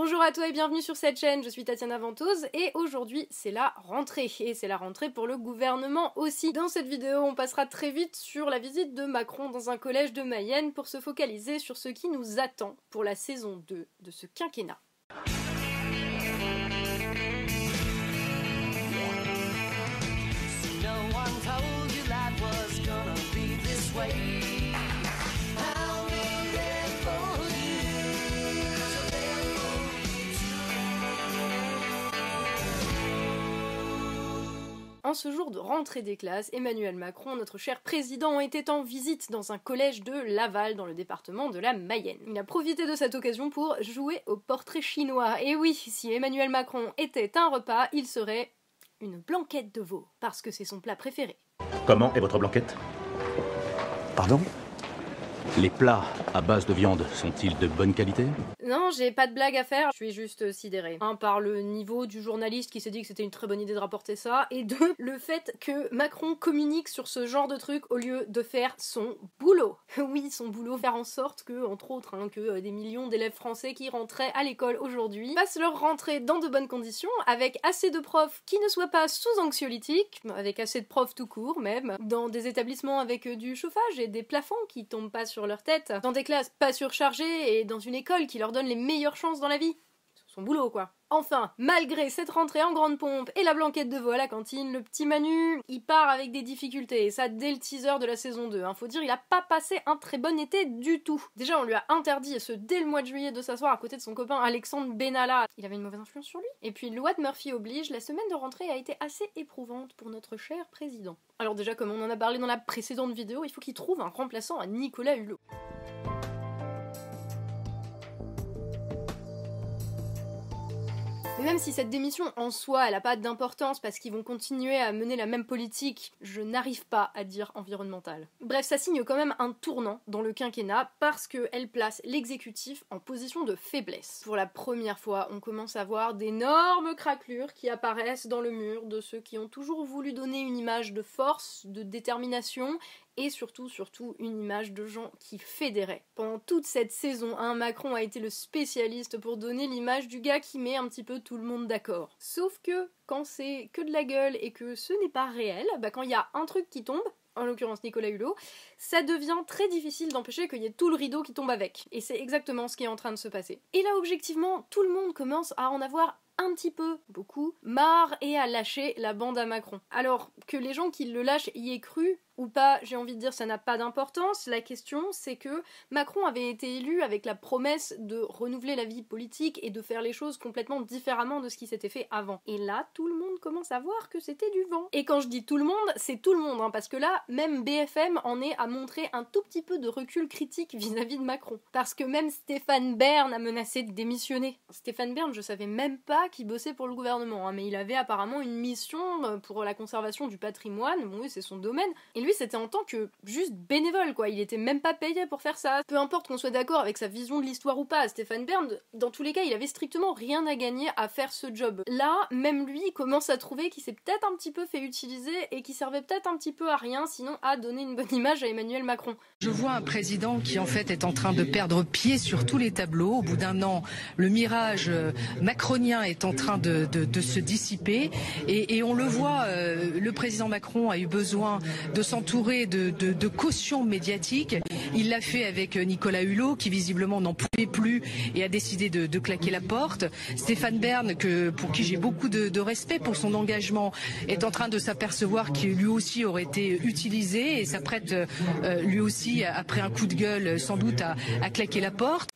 Bonjour à toi et bienvenue sur cette chaîne, je suis Tatiana Ventose et aujourd'hui c'est la rentrée et c'est la rentrée pour le gouvernement aussi. Dans cette vidéo on passera très vite sur la visite de Macron dans un collège de Mayenne pour se focaliser sur ce qui nous attend pour la saison 2 de ce quinquennat. En ce jour de rentrée des classes, Emmanuel Macron, notre cher président, était en visite dans un collège de Laval, dans le département de la Mayenne. Il a profité de cette occasion pour jouer au portrait chinois. Et oui, si Emmanuel Macron était un repas, il serait une blanquette de veau, parce que c'est son plat préféré. Comment est votre blanquette? Pardon? Les plats à base de viande sont-ils de bonne qualité? Non, j'ai pas de blague à faire, je suis juste sidérée. Un, par le niveau du journaliste qui s'est dit que c'était une très bonne idée de rapporter ça, et deux, le fait que Macron communique sur ce genre de truc au lieu de faire son boulot. Oui, son boulot, faire en sorte que, entre autres, hein, que euh, des millions d'élèves français qui rentraient à l'école aujourd'hui passent leur rentrée dans de bonnes conditions, avec assez de profs qui ne soient pas sous anxiolytiques, avec assez de profs tout court même, dans des établissements avec euh, du chauffage et des plafonds qui tombent pas sur leur tête, dans des classes pas surchargées et dans une école qui leur donne les meilleures chances dans la vie. Boulot, quoi. Enfin, malgré cette rentrée en grande pompe et la blanquette de veau à la cantine, le petit Manu, il part avec des difficultés, et ça dès le teaser de la saison 2. Hein. Faut dire, il a pas passé un très bon été du tout. Déjà, on lui a interdit, et ce dès le mois de juillet, de s'asseoir à côté de son copain Alexandre Benalla. Il avait une mauvaise influence sur lui. Et puis, loi de Murphy oblige, la semaine de rentrée a été assez éprouvante pour notre cher président. Alors déjà, comme on en a parlé dans la précédente vidéo, il faut qu'il trouve un remplaçant à Nicolas Hulot. Mais même si cette démission en soi, elle a pas d'importance parce qu'ils vont continuer à mener la même politique, je n'arrive pas à dire environnemental. Bref, ça signe quand même un tournant dans le quinquennat parce qu'elle place l'exécutif en position de faiblesse. Pour la première fois, on commence à voir d'énormes craquelures qui apparaissent dans le mur de ceux qui ont toujours voulu donner une image de force, de détermination et surtout, surtout, une image de gens qui fédéraient. Pendant toute cette saison 1, Macron a été le spécialiste pour donner l'image du gars qui met un petit peu tout le monde d'accord. Sauf que quand c'est que de la gueule et que ce n'est pas réel, bah quand il y a un truc qui tombe, en l'occurrence Nicolas Hulot, ça devient très difficile d'empêcher qu'il y ait tout le rideau qui tombe avec. Et c'est exactement ce qui est en train de se passer. Et là, objectivement, tout le monde commence à en avoir un petit peu, beaucoup, marre et à lâcher la bande à Macron. Alors que les gens qui le lâchent y aient cru, ou pas, j'ai envie de dire, ça n'a pas d'importance. La question, c'est que Macron avait été élu avec la promesse de renouveler la vie politique et de faire les choses complètement différemment de ce qui s'était fait avant. Et là, tout le monde commence à voir que c'était du vent. Et quand je dis tout le monde, c'est tout le monde, hein, parce que là, même BFM en est à montrer un tout petit peu de recul critique vis-à-vis de Macron. Parce que même Stéphane Bern a menacé de démissionner. Stéphane Bern, je savais même pas qu'il bossait pour le gouvernement, hein, mais il avait apparemment une mission euh, pour la conservation du patrimoine. Bon, oui, c'est son domaine. Et lui, c'était en tant que juste bénévole, quoi. Il était même pas payé pour faire ça. Peu importe qu'on soit d'accord avec sa vision de l'histoire ou pas, Stéphane Bern, dans tous les cas, il avait strictement rien à gagner à faire ce job. Là, même lui commence à trouver qu'il s'est peut-être un petit peu fait utiliser et qu'il servait peut-être un petit peu à rien, sinon à donner une bonne image à Emmanuel Macron. Je vois un président qui en fait est en train de perdre pied sur tous les tableaux. Au bout d'un an, le mirage euh, macronien est en train de, se dissiper et, et, on le voit, euh, le président Macron a eu besoin de s'entourer de, de, caution médiatique. Il l'a fait avec Nicolas Hulot qui visiblement n'en pouvait plus et a décidé de, claquer la porte. Stéphane Bern, pour qui j'ai beaucoup de, respect pour son engagement, est en train de s'apercevoir qu'il lui aussi aurait été utilisé et s'apprête euh, lui aussi, après un coup de gueule, sans doute à claquer la porte.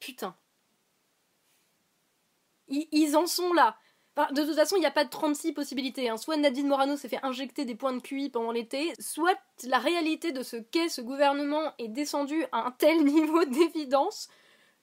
Putain. Ils en sont là de toute façon, il n'y a pas de 36 possibilités. Hein. Soit Nadine Morano s'est fait injecter des points de QI pendant l'été, soit la réalité de ce qu'est ce gouvernement est descendue à un tel niveau d'évidence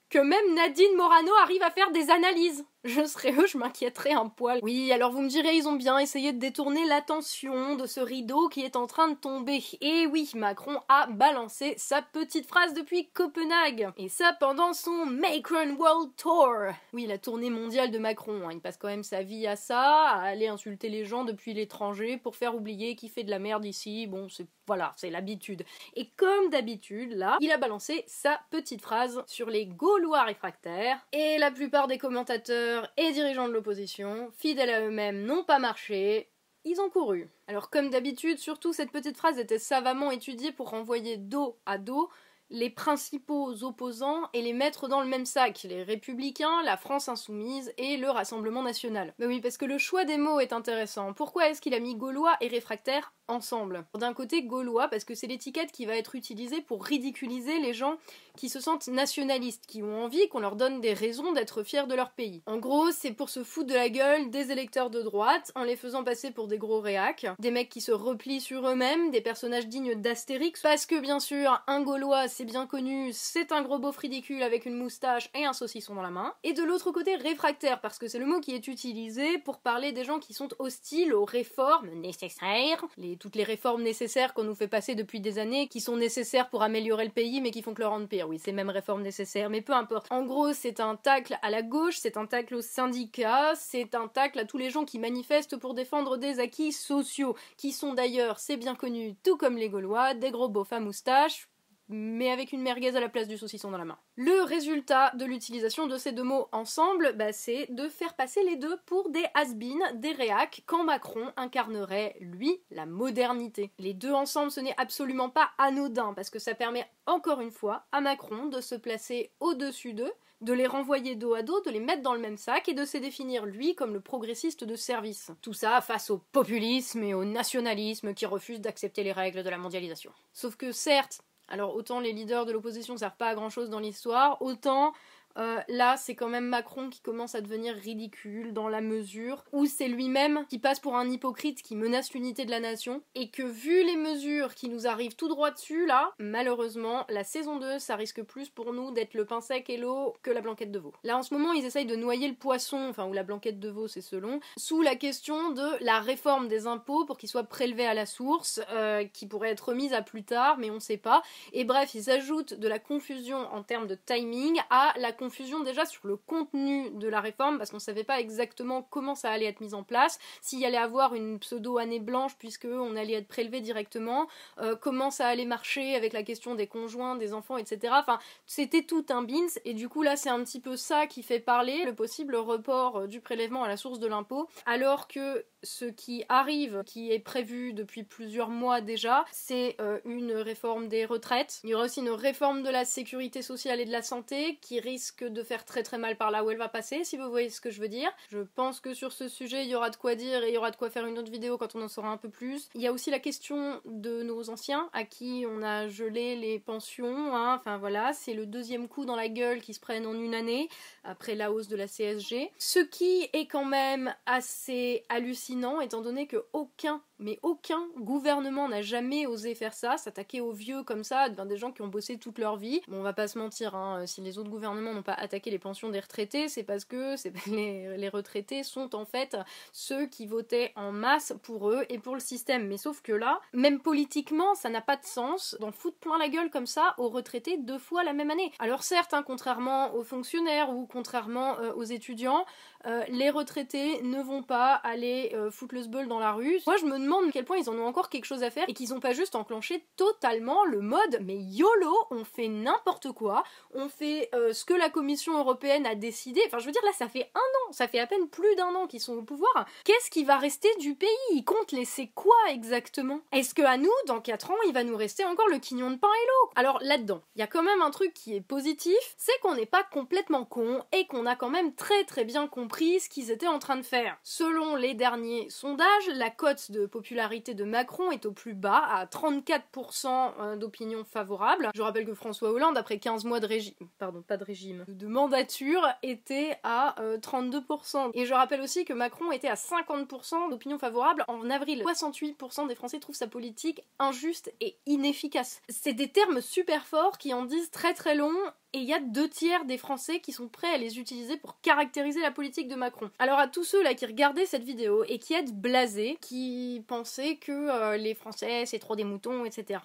que même Nadine Morano arrive à faire des analyses. Je serais eux, je m'inquiéterais un poil. Oui, alors vous me direz, ils ont bien essayé de détourner l'attention de ce rideau qui est en train de tomber. Et oui, Macron a balancé sa petite phrase depuis Copenhague. Et ça pendant son Macron World Tour. Oui, la tournée mondiale de Macron. Hein. Il passe quand même sa vie à ça, à aller insulter les gens depuis l'étranger pour faire oublier qu'il fait de la merde ici. Bon, c'est voilà, c'est l'habitude. Et comme d'habitude, là, il a balancé sa petite phrase sur les gaulois réfractaires, et la plupart des commentateurs et dirigeants de l'opposition, fidèles à eux-mêmes, n'ont pas marché, ils ont couru. Alors comme d'habitude, surtout cette petite phrase était savamment étudiée pour renvoyer dos à dos les principaux opposants et les mettre dans le même sac, les républicains, la France insoumise et le Rassemblement national. Mais oui, parce que le choix des mots est intéressant. Pourquoi est-ce qu'il a mis gaulois et réfractaires ensemble D'un côté, gaulois, parce que c'est l'étiquette qui va être utilisée pour ridiculiser les gens qui se sentent nationalistes, qui ont envie qu'on leur donne des raisons d'être fiers de leur pays. En gros, c'est pour se foutre de la gueule des électeurs de droite en les faisant passer pour des gros réacs, des mecs qui se replient sur eux-mêmes, des personnages dignes d'Astérix, parce que bien sûr, un gaulois, c'est bien connu, c'est un gros beauf ridicule avec une moustache et un saucisson dans la main. Et de l'autre côté, réfractaire, parce que c'est le mot qui est utilisé pour parler des gens qui sont hostiles aux réformes nécessaires, les, toutes les réformes nécessaires qu'on nous fait passer depuis des années, qui sont nécessaires pour améliorer le pays, mais qui font que le rendre pire. Oui, c'est même réformes nécessaires, mais peu importe. En gros, c'est un tacle à la gauche, c'est un tacle aux syndicats, c'est un tacle à tous les gens qui manifestent pour défendre des acquis sociaux, qui sont d'ailleurs, c'est bien connu, tout comme les Gaulois, des gros beaufs à moustache, mais avec une merguez à la place du saucisson dans la main. Le résultat de l'utilisation de ces deux mots ensemble, bah, c'est de faire passer les deux pour des has des réacs, quand Macron incarnerait, lui, la modernité. Les deux ensemble, ce n'est absolument pas anodin, parce que ça permet encore une fois à Macron de se placer au-dessus d'eux, de les renvoyer dos à dos, de les mettre dans le même sac et de se définir lui comme le progressiste de service. Tout ça face au populisme et au nationalisme qui refusent d'accepter les règles de la mondialisation. Sauf que certes, alors autant les leaders de l'opposition servent pas à grand chose dans l'histoire, autant euh, là, c'est quand même Macron qui commence à devenir ridicule dans la mesure où c'est lui-même qui passe pour un hypocrite qui menace l'unité de la nation et que vu les mesures qui nous arrivent tout droit dessus là, malheureusement, la saison 2, ça risque plus pour nous d'être le pain sec et l'eau que la blanquette de veau. Là, en ce moment, ils essayent de noyer le poisson, enfin, ou la blanquette de veau, c'est selon, sous la question de la réforme des impôts pour qu'ils soient prélevés à la source, euh, qui pourrait être remise à plus tard, mais on sait pas. Et bref, ils ajoutent de la confusion en termes de timing à la confusion déjà sur le contenu de la réforme parce qu'on savait pas exactement comment ça allait être mis en place, s'il y allait avoir une pseudo année blanche puisque on allait être prélevé directement, euh, comment ça allait marcher avec la question des conjoints, des enfants, etc. Enfin, c'était tout un bins et du coup là c'est un petit peu ça qui fait parler le possible report euh, du prélèvement à la source de l'impôt, alors que ce qui arrive, qui est prévu depuis plusieurs mois déjà, c'est euh, une réforme des retraites. Il y aura aussi une réforme de la sécurité sociale et de la santé qui risque de faire très très mal par là où elle va passer, si vous voyez ce que je veux dire. Je pense que sur ce sujet, il y aura de quoi dire et il y aura de quoi faire une autre vidéo quand on en saura un peu plus. Il y a aussi la question de nos anciens à qui on a gelé les pensions. Hein. Enfin voilà, c'est le deuxième coup dans la gueule qui se prennent en une année après la hausse de la CSG. Ce qui est quand même assez hallucinant étant donné que aucun, mais aucun gouvernement n'a jamais osé faire ça, s'attaquer aux vieux comme ça, des gens qui ont bossé toute leur vie. Bon, on va pas se mentir, hein, si les autres gouvernements n'ont pas attaqué les pensions des retraités, c'est parce que les, les retraités sont en fait ceux qui votaient en masse pour eux et pour le système. Mais sauf que là, même politiquement, ça n'a pas de sens d'en foutre plein la gueule comme ça aux retraités deux fois la même année. Alors certes, hein, contrairement aux fonctionnaires ou contrairement euh, aux étudiants, euh, les retraités ne vont pas aller euh, foutre le sbeul dans la rue. Moi, je me à quel point ils en ont encore quelque chose à faire et qu'ils ont pas juste enclenché totalement le mode mais YOLO, on fait n'importe quoi, on fait euh, ce que la Commission européenne a décidé. Enfin, je veux dire, là, ça fait un an, ça fait à peine plus d'un an qu'ils sont au pouvoir. Qu'est-ce qui va rester du pays? Ils comptent laisser quoi exactement? Est-ce que à nous, dans 4 ans, il va nous rester encore le quignon de pain et l'eau? Alors là-dedans, il y a quand même un truc qui est positif, c'est qu'on n'est pas complètement con et qu'on a quand même très très bien compris ce qu'ils étaient en train de faire. Selon les derniers sondages, la cote de popularité de Macron est au plus bas, à 34% euh, d'opinion favorable. Je rappelle que François Hollande, après 15 mois de régime, pardon, pas de régime, de mandature, était à 32%. Euh, Et je rappelle aussi que Macron était à 50% d'opinion favorable en avril. 68% des Français trouvent sa politique injuste et inefficace. C'est des termes super forts qui en disent très très long et il y a deux tiers des Français qui sont prêts à les utiliser pour caractériser la politique de Macron. Alors à tous ceux là qui regardaient cette vidéo et qui êtes blasés, qui pensaient que euh, les Français c'est trop des moutons, etc.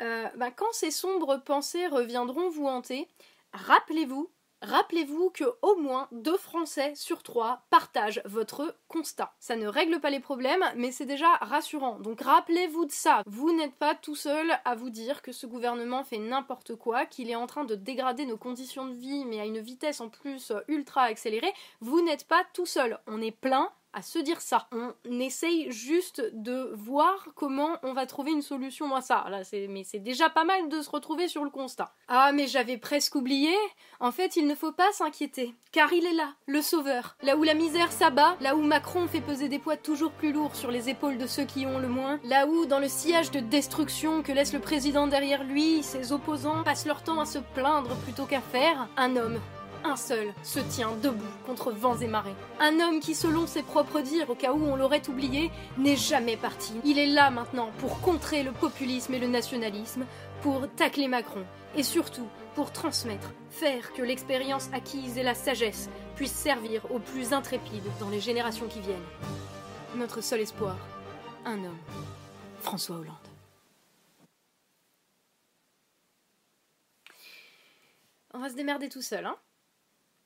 Euh, bah, quand ces sombres pensées reviendront vous hanter, rappelez-vous Rappelez-vous que au moins deux Français sur trois partagent votre constat. Ça ne règle pas les problèmes, mais c'est déjà rassurant. Donc rappelez-vous de ça. Vous n'êtes pas tout seul à vous dire que ce gouvernement fait n'importe quoi, qu'il est en train de dégrader nos conditions de vie, mais à une vitesse en plus ultra accélérée. Vous n'êtes pas tout seul. On est plein à se dire ça. On essaye juste de voir comment on va trouver une solution à ça. Là, mais c'est déjà pas mal de se retrouver sur le constat. Ah, mais j'avais presque oublié. En fait, il ne faut pas s'inquiéter, car il est là, le sauveur. Là où la misère s'abat, là où Macron fait peser des poids toujours plus lourds sur les épaules de ceux qui ont le moins, là où, dans le sillage de destruction que laisse le président derrière lui, ses opposants passent leur temps à se plaindre plutôt qu'à faire, un homme un seul se tient debout contre vents et marées. Un homme qui, selon ses propres dires, au cas où on l'aurait oublié, n'est jamais parti. Il est là maintenant pour contrer le populisme et le nationalisme, pour tacler Macron, et surtout pour transmettre, faire que l'expérience acquise et la sagesse puissent servir aux plus intrépides dans les générations qui viennent. Notre seul espoir, un homme, François Hollande. On va se démerder tout seul, hein